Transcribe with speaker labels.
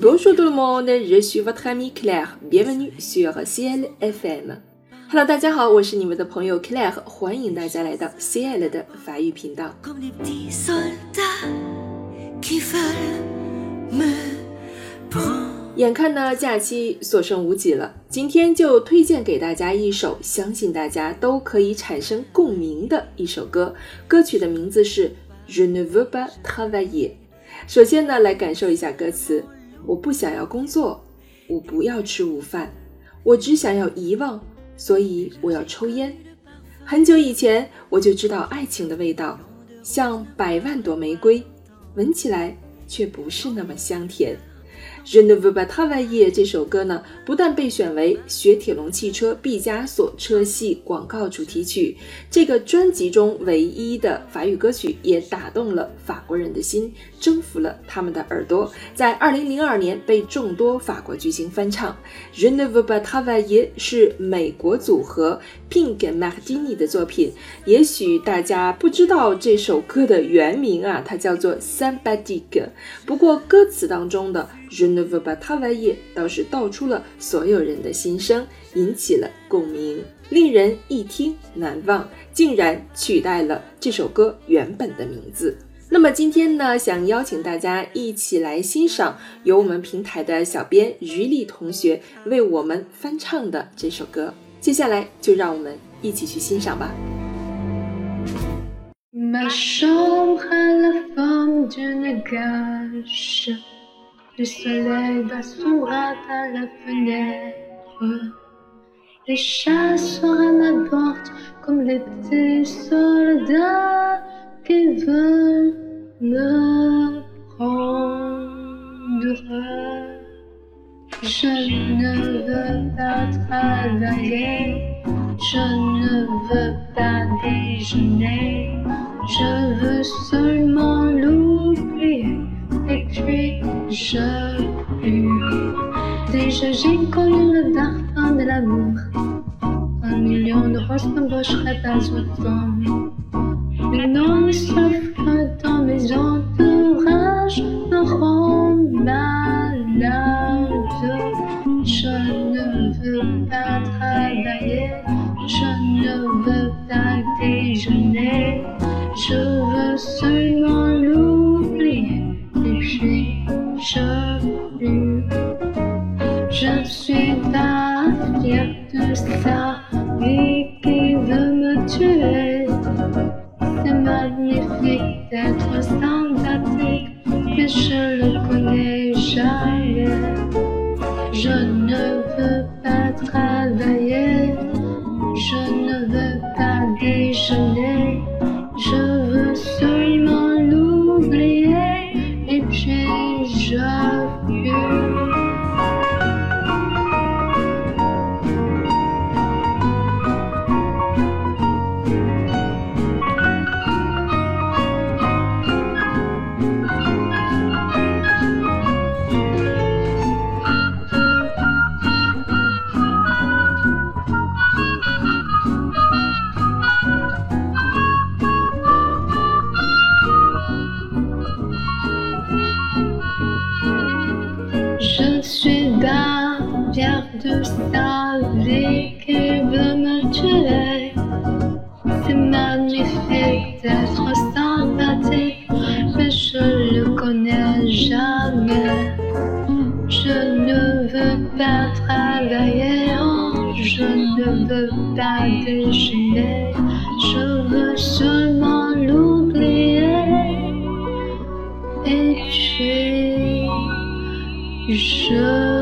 Speaker 1: Bonjour tout le monde, je suis votre ami Claire. Bienvenue sur Ciel FM. Hello，大家好，我是你们的朋友 Claire，欢迎大家来到 Ciel 的法语频道。眼看呢假期所剩无几了，今天就推荐给大家一首相信大家都可以产生共鸣的一首歌。歌曲的名字是《Je ne veux pas travailler》。首先呢，来感受一下歌词：我不想要工作，我不要吃午饭，我只想要遗忘，所以我要抽烟。很久以前我就知道爱情的味道，像百万朵玫瑰，闻起来却不是那么香甜。Je ne veux pas travailler 这首歌呢，不但被选为雪铁龙汽车毕加索车系广告主题曲，这个专辑中唯一的法语歌曲，也打动了法国人的心，征服了他们的耳朵。在2002年被众多法国巨星翻唱。Je ne veux pas travailler 是美国组合 Pink Martini 的作品。也许大家不知道这首歌的原名啊，它叫做 Sympathique。不过歌词当中的 Je ne veux pas travailler 倒是道出了所有人的心声，引起了共鸣，令人一听难忘，竟然取代了这首歌原本的名字。那么今天呢，想邀请大家一起来欣赏由我们平台的小编于丽同学为我们翻唱的这首歌。接下来就让我们一起去欣赏吧。
Speaker 2: Le soleil bat son à la fenêtre. Les chasseurs à ma porte comme des petits soldats qui veulent me prendre. Je ne veux pas travailler, je ne veux pas déjeuner, je veux seulement j'ai connu le parfum de l'amour. Un million de roses n'embaucherait pas autant. Mais non, sauf que dans mes entourages me rend malade. Je ne veux pas travailler, je ne veux pas déjeuner, me tuer. C'est magnifique d'être sympathique, mais je le connais pas travailler, je ne veux pas déjeuner, je veux seulement l'oublier. Et puis, je.